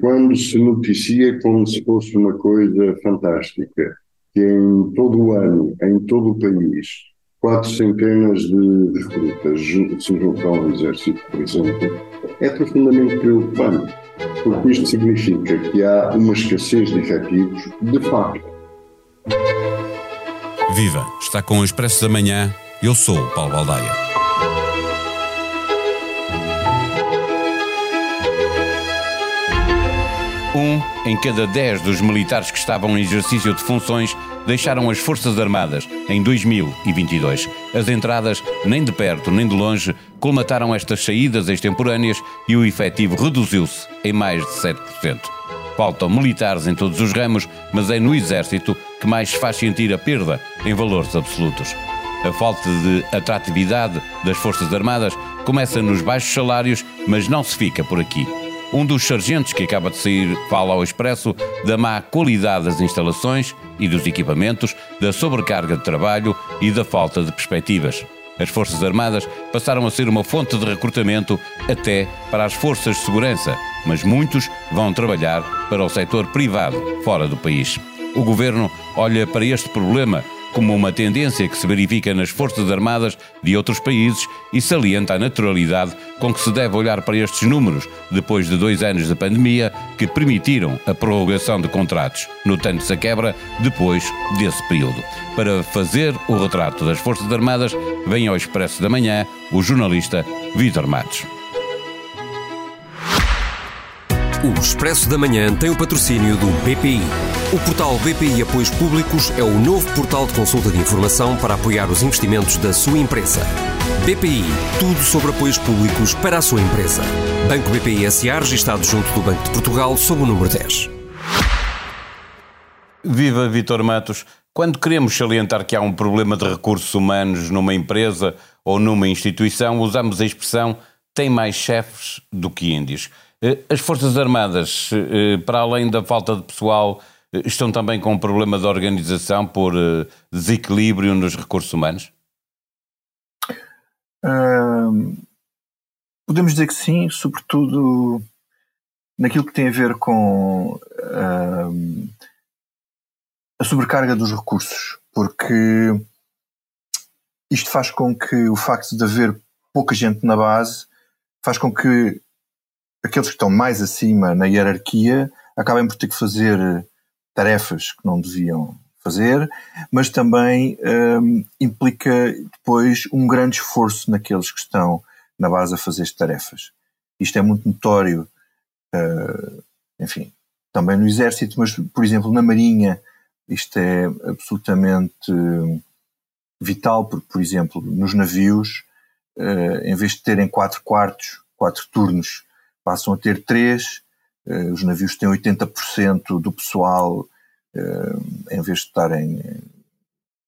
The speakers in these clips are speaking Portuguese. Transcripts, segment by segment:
Quando se noticia como se fosse uma coisa fantástica, que em todo o ano, em todo o país, quatro centenas de recrutas se juntam ao exército, por exemplo, é profundamente preocupante, porque isto significa que há uma escassez de efetivos de facto. Viva! Está com o Expresso da Manhã. Eu sou o Paulo Baldaia. Um em cada dez dos militares que estavam em exercício de funções deixaram as Forças Armadas em 2022. As entradas, nem de perto nem de longe, colmataram estas saídas extemporâneas e o efetivo reduziu-se em mais de 7%. Faltam militares em todos os ramos, mas é no Exército que mais se faz sentir a perda em valores absolutos. A falta de atratividade das Forças Armadas começa nos baixos salários, mas não se fica por aqui. Um dos sargentos que acaba de sair fala ao Expresso da má qualidade das instalações e dos equipamentos, da sobrecarga de trabalho e da falta de perspectivas. As Forças Armadas passaram a ser uma fonte de recrutamento até para as forças de segurança, mas muitos vão trabalhar para o setor privado fora do país. O governo olha para este problema como uma tendência que se verifica nas Forças Armadas de outros países e salienta a naturalidade com que se deve olhar para estes números depois de dois anos de pandemia que permitiram a prorrogação de contratos, notando-se a quebra depois desse período. Para fazer o retrato das Forças Armadas, vem ao Expresso da Manhã o jornalista Vitor Matos. O Expresso da Manhã tem o patrocínio do BPI. O portal BPI Apoios Públicos é o novo portal de consulta de informação para apoiar os investimentos da sua empresa. BPI, tudo sobre apoios públicos para a sua empresa. Banco BPI SA, registado junto do Banco de Portugal, sob o número 10. Viva Vitor Matos. Quando queremos salientar que há um problema de recursos humanos numa empresa ou numa instituição, usamos a expressão tem mais chefes do que índios. Eh, as Forças Armadas, eh, para além da falta de pessoal, eh, estão também com um problema de organização por desequilíbrio nos recursos humanos? podemos dizer que sim, sobretudo naquilo que tem a ver com a sobrecarga dos recursos, porque isto faz com que o facto de haver pouca gente na base faz com que aqueles que estão mais acima na hierarquia acabem por ter que fazer tarefas que não deviam fazer, mas também um, implica depois um grande esforço naqueles que estão na base a fazer as tarefas. Isto é muito notório, uh, enfim, também no Exército, mas, por exemplo, na Marinha, isto é absolutamente vital, porque, por exemplo, nos navios, uh, em vez de terem quatro quartos, quatro turnos passam a ter três, uh, os navios têm 80% do pessoal uh, em vez de estarem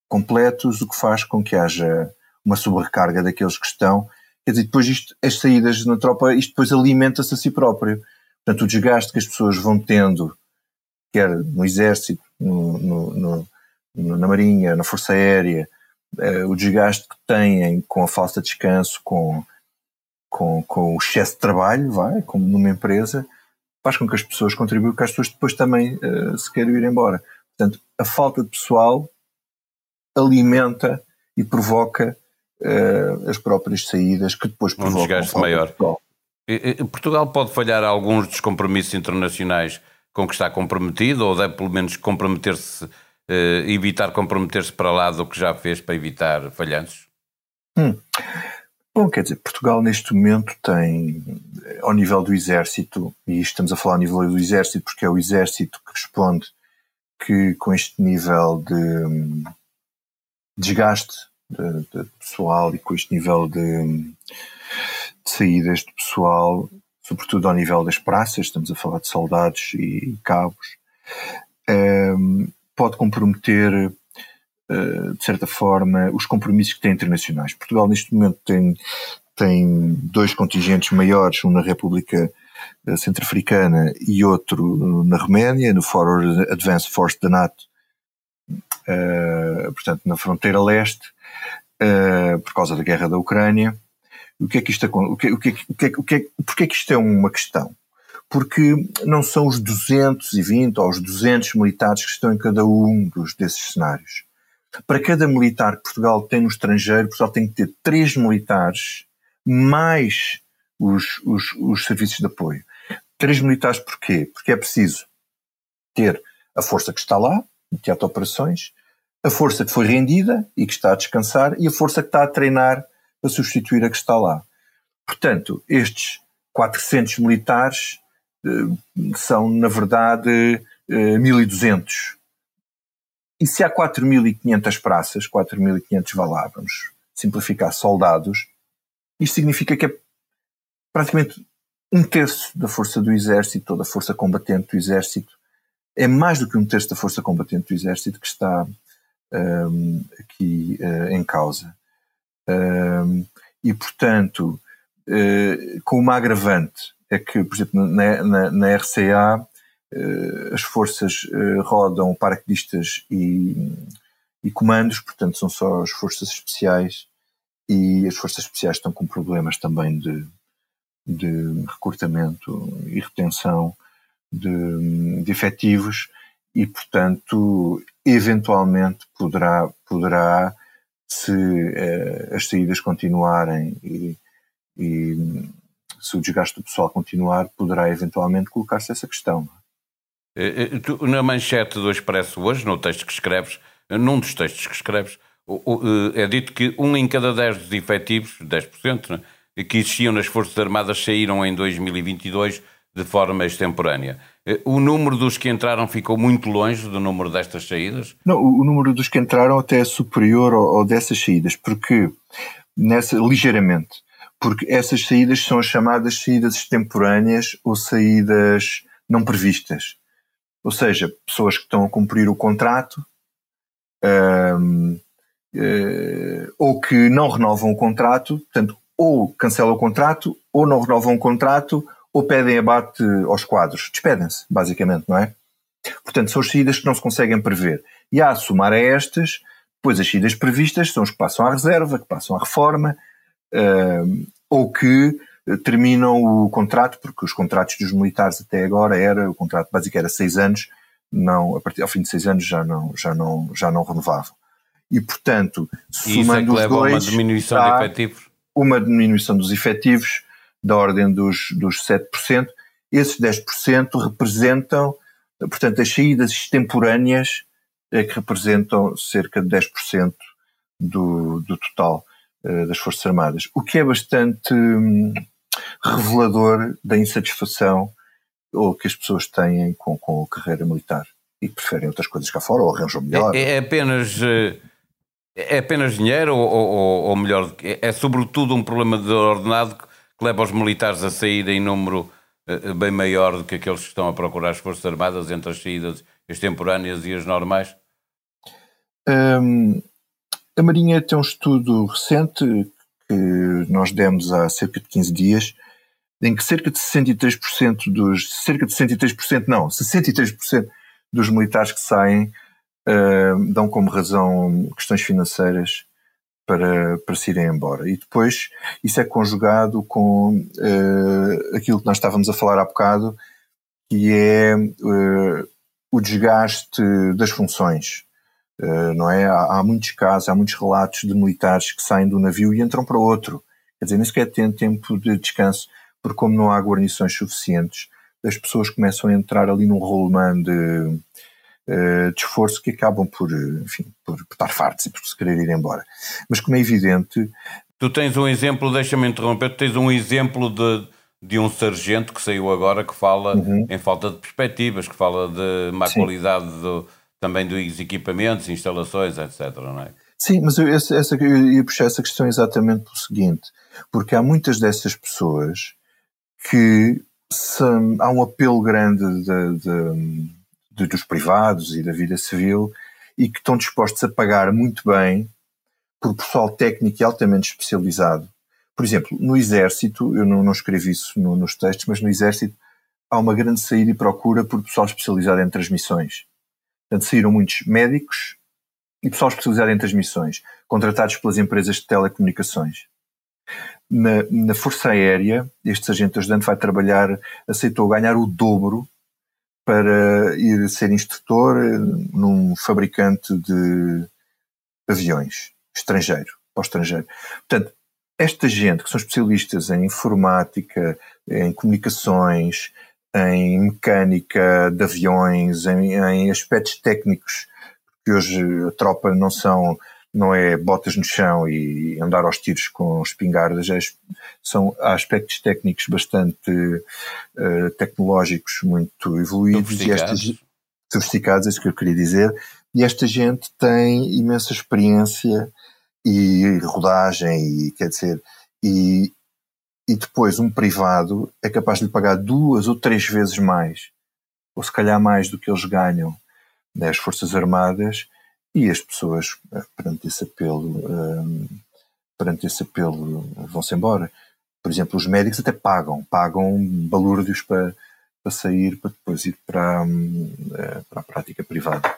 completos, o que faz com que haja uma sobrecarga daqueles que estão. Quer dizer, depois isto, as saídas na tropa, isto depois alimenta-se a si próprio. Portanto, o desgaste que as pessoas vão tendo, quer no exército, no, no, no, na marinha, na força aérea, uh, o desgaste que têm com a falta de descanso, com com, com o excesso de trabalho, vai, como numa empresa, faz com que as pessoas contribuam, que as pessoas depois também uh, se queiram ir embora. Portanto, a falta de pessoal alimenta e provoca uh, as próprias saídas que depois provocam um desgaste maior. Portugal pode falhar alguns dos compromissos internacionais com que está comprometido ou deve pelo menos comprometer-se, uh, evitar comprometer-se para lá do que já fez para evitar falhanços? Hum. Bom, quer dizer, Portugal neste momento tem, ao nível do Exército, e estamos a falar ao nível do Exército porque é o Exército que responde que com este nível de desgaste de, de pessoal e com este nível de, de saídas de pessoal, sobretudo ao nível das praças, estamos a falar de soldados e cabos, um, pode comprometer de certa forma, os compromissos que tem internacionais. Portugal, neste momento, tem, tem dois contingentes maiores, um na República eh, Centro-Africana e outro na Roménia, no Forward Advanced Force da NATO, uh, portanto, na fronteira leste, uh, por causa da guerra da Ucrânia. O que é que isto o que, o que, o que, o que, porquê é que isto é uma questão? porque não são os 220 ou os 200 militares que estão em cada um dos, desses cenários. Para cada militar que Portugal tem no estrangeiro, Portugal tem que ter três militares mais os, os, os serviços de apoio. Três militares porquê? Porque é preciso ter a força que está lá, no teatro de operações, a força que foi rendida e que está a descansar e a força que está a treinar para substituir a que está lá. Portanto, estes 400 militares eh, são, na verdade, eh, 1200. E se há 4.500 praças, 4.500 vá vamos simplificar, soldados, isto significa que é praticamente um terço da força do exército, ou da força combatente do exército, é mais do que um terço da força combatente do exército que está um, aqui uh, em causa. Um, e, portanto, uh, com uma agravante, é que, por exemplo, na, na, na RCA, as forças rodam paraquedistas e, e comandos, portanto, são só as forças especiais, e as forças especiais estão com problemas também de, de recrutamento e retenção de, de efetivos e, portanto, eventualmente poderá, poderá se eh, as saídas continuarem e, e, se o desgaste do pessoal continuar, poderá eventualmente colocar-se essa questão. Eh, eh, na manchete do Expresso hoje, no texto que escreves, num dos textos que escreves, é dito que um em cada dez dos efetivos, 10%, né, que existiam nas Forças Armadas saíram em 2022 de forma extemporânea. Eh, o número dos que entraram ficou muito longe do número destas saídas? Não, o número dos que entraram até é superior ao, ao dessas saídas, porque nessa ligeiramente, porque essas saídas são as chamadas saídas extemporâneas ou saídas não previstas. Ou seja, pessoas que estão a cumprir o contrato um, uh, ou que não renovam o contrato, portanto, ou cancelam o contrato, ou não renovam o contrato, ou pedem abate aos quadros. Despedem-se, basicamente, não é? Portanto, são as saídas que não se conseguem prever. E a somar a estas, depois as saídas previstas são os que passam à reserva, que passam à reforma, ou que terminam o contrato, porque os contratos dos militares até agora era, o contrato básico era seis anos, não, a partir ao fim de seis anos já não, já não, já não renovavam. E, portanto, somando e isso é que leva dois, a uma diminuição de efetivos? Uma diminuição dos efetivos da ordem dos, dos 7%. Esses 10% representam, portanto, as saídas extemporâneas é que representam cerca de 10% do, do total uh, das Forças Armadas, o que é bastante hum, revelador da insatisfação ou que as pessoas têm com, com a carreira militar e preferem outras coisas cá fora ou arranjam melhor. É, é apenas. Eh, é apenas dinheiro ou, ou, ou melhor, é, é sobretudo um problema de ordenado que leva os militares a sair em número uh, bem maior do que aqueles que estão a procurar as Forças Armadas entre as saídas extemporâneas e as normais? Um, a Marinha tem um estudo recente que nós demos há cerca de 15 dias, em que cerca de 63% dos. cerca de 63%, não, 63% dos militares que saem uh, dão como razão questões financeiras para, para se irem embora. E depois isso é conjugado com uh, aquilo que nós estávamos a falar há bocado, que é uh, o desgaste das funções. Uh, não é? Há, há, muitos casos, há muitos relatos de militares que saem do navio e entram para outro. Quer dizer, nem sequer têm tempo de descanso, porque como não há guarnições suficientes, as pessoas começam a entrar ali num rolemã de uh, de esforço que acabam por, eh, enfim, por, por estar fartos e por se querer ir embora. Mas como é evidente... Tu tens um exemplo, deixa-me interromper, tu tens um exemplo de, de um sargento que saiu agora que fala uhum. em falta de perspectivas, que fala de má Sim. qualidade do, também dos equipamentos, instalações, etc. Não é? Sim, mas eu, essa, essa, eu ia puxar essa questão exatamente pelo seguinte, porque há muitas dessas pessoas que se, há um apelo grande de, de, de, dos privados e da vida civil e que estão dispostos a pagar muito bem por pessoal técnico e altamente especializado. Por exemplo, no Exército, eu não, não escrevi isso no, nos textos, mas no Exército há uma grande saída e procura por pessoal especializado em transmissões. Portanto, saíram muitos médicos e pessoal especializado em transmissões, contratados pelas empresas de telecomunicações. Na, na Força Aérea, este sargento ajudante vai trabalhar, aceitou ganhar o dobro para ir ser instrutor num fabricante de aviões estrangeiro, para o estrangeiro. Portanto, esta gente que são especialistas em informática, em comunicações, em mecânica de aviões, em, em aspectos técnicos, que hoje a tropa não são não é botas no chão e andar aos tiros com espingardas, é, são aspectos técnicos bastante uh, tecnológicos, muito evoluídos e estas, sofisticados, é isso que eu queria dizer, e esta gente tem imensa experiência e rodagem, e quer dizer, e, e depois um privado é capaz de lhe pagar duas ou três vezes mais, ou se calhar mais do que eles ganham nas Forças Armadas, e as pessoas, eh, perante esse apelo, ehm, perante esse apelo, vão-se embora. Por exemplo, os médicos até pagam, pagam balúrdios para, para sair, para depois ir para, um, eh, para a prática privada.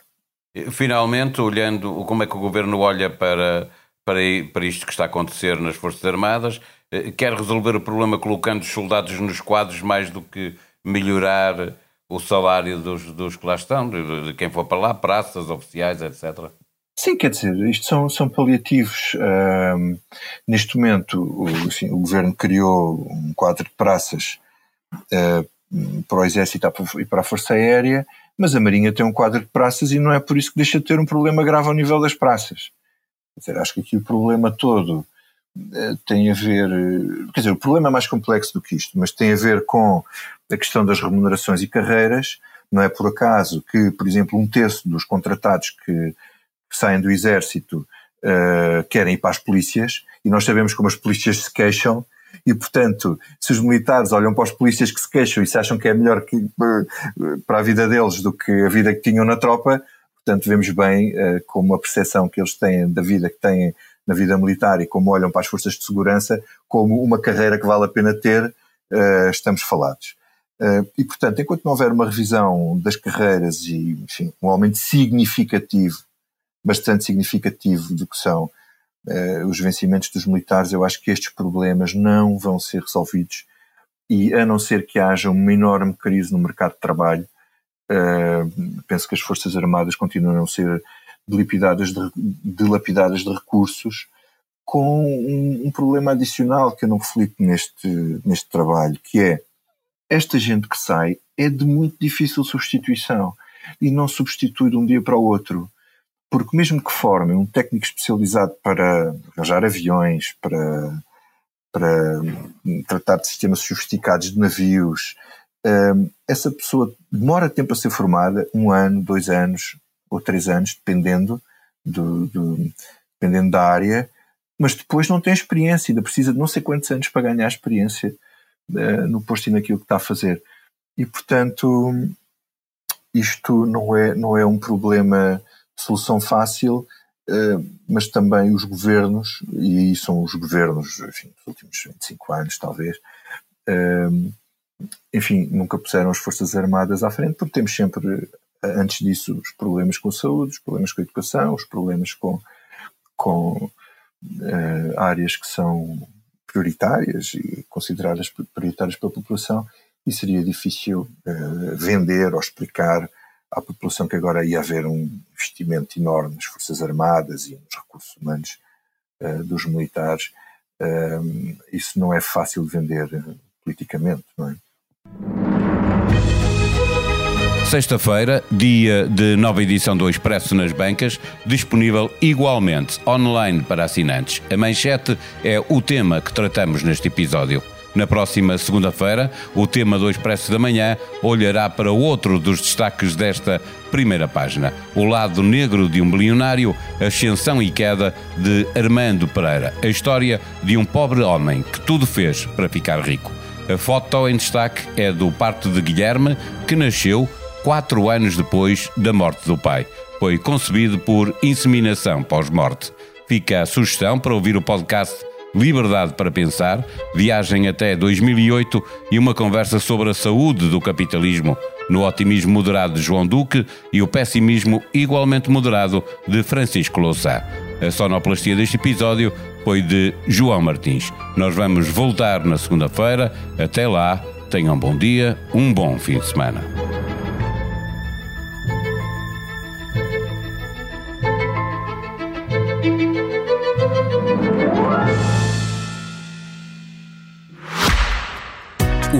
Finalmente, olhando como é que o governo olha para, para, para isto que está a acontecer nas Forças Armadas, eh, quer resolver o problema colocando os soldados nos quadros mais do que melhorar o salário dos, dos que lá estão, de, quem for para lá, praças, oficiais, etc. Sim, quer dizer, isto são, são paliativos. Neste momento, o, assim, o, governo criou um quadro de praças uh, para o Exército e para a Força Aérea, mas a Marinha tem um quadro de praças e não é por isso que deixa de ter um problema grave ao nível das praças. Quer dizer, acho que aqui o problema todo tem a ver. Quer dizer, o problema é mais complexo do que isto, mas tem a ver com a questão das remunerações e carreiras. Não é por acaso que, por exemplo, um terço dos contratados que, saem do Exército uh, querem ir para as polícias, e nós sabemos como as polícias se queixam, e portanto, se os militares olham para os polícias que se queixam e se acham que é melhor que, para a vida deles do que a vida que tinham na tropa, portanto, vemos bem uh, como a percepção que eles têm da vida que têm na vida militar e como olham para as forças de segurança como uma carreira que vale a pena ter, estamos falados. Uh, e, portanto, enquanto não houver uma revisão das carreiras e, enfim, um aumento significativo, bastante significativo do que são uh, os vencimentos dos militares, eu acho que estes problemas não vão ser resolvidos e, a não ser que haja uma enorme crise no mercado de trabalho, uh, penso que as Forças Armadas continuarão a ser dilapidadas de, dilapidadas de recursos, com um, um problema adicional que eu não reflito neste, neste trabalho, que é esta gente que sai é de muito difícil substituição e não substitui de um dia para o outro. Porque mesmo que formem um técnico especializado para arranjar aviões, para, para tratar de sistemas sofisticados de navios, hum, essa pessoa demora tempo a ser formada, um ano, dois anos ou três anos, dependendo, do, do, dependendo da área, mas depois não tem experiência, ainda precisa de não sei quantos anos para ganhar experiência uh, no posto e naquilo que está a fazer. E, portanto, isto não é, não é um problema de solução fácil, uh, mas também os governos, e são os governos enfim, dos últimos 25 anos, talvez, uh, enfim, nunca puseram as Forças Armadas à frente, porque temos sempre, antes disso, os problemas com a saúde, os problemas com a educação, os problemas com, com áreas que são prioritárias e consideradas prioritárias pela população e seria difícil uh, vender ou explicar à população que agora ia haver um investimento enorme nas Forças Armadas e nos recursos humanos uh, dos militares. Uh, isso não é fácil de vender politicamente, não é? Sexta-feira, dia de nova edição do Expresso nas bancas, disponível igualmente online para assinantes. A manchete é o tema que tratamos neste episódio. Na próxima segunda-feira, o tema do Expresso da Manhã olhará para outro dos destaques desta primeira página: o lado negro de um bilionário, ascensão e queda de Armando Pereira. A história de um pobre homem que tudo fez para ficar rico. A foto em destaque é do parto de Guilherme, que nasceu quatro anos depois da morte do pai. Foi concebido por inseminação pós-morte. Fica a sugestão para ouvir o podcast Liberdade para Pensar, viagem até 2008 e uma conversa sobre a saúde do capitalismo, no otimismo moderado de João Duque e o pessimismo igualmente moderado de Francisco Louçã. A sonoplastia deste episódio apoio de João Martins. Nós vamos voltar na segunda-feira. Até lá, tenham um bom dia, um bom fim de semana.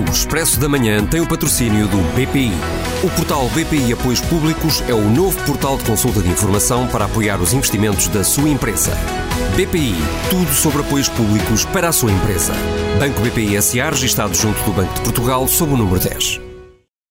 O Expresso da Manhã tem o patrocínio do BPI. O portal BPI Apoios Públicos é o novo portal de consulta de informação para apoiar os investimentos da sua empresa. BPI, tudo sobre apoios públicos para a sua empresa. Banco BPI SA, registado junto do Banco de Portugal, sob o número 10.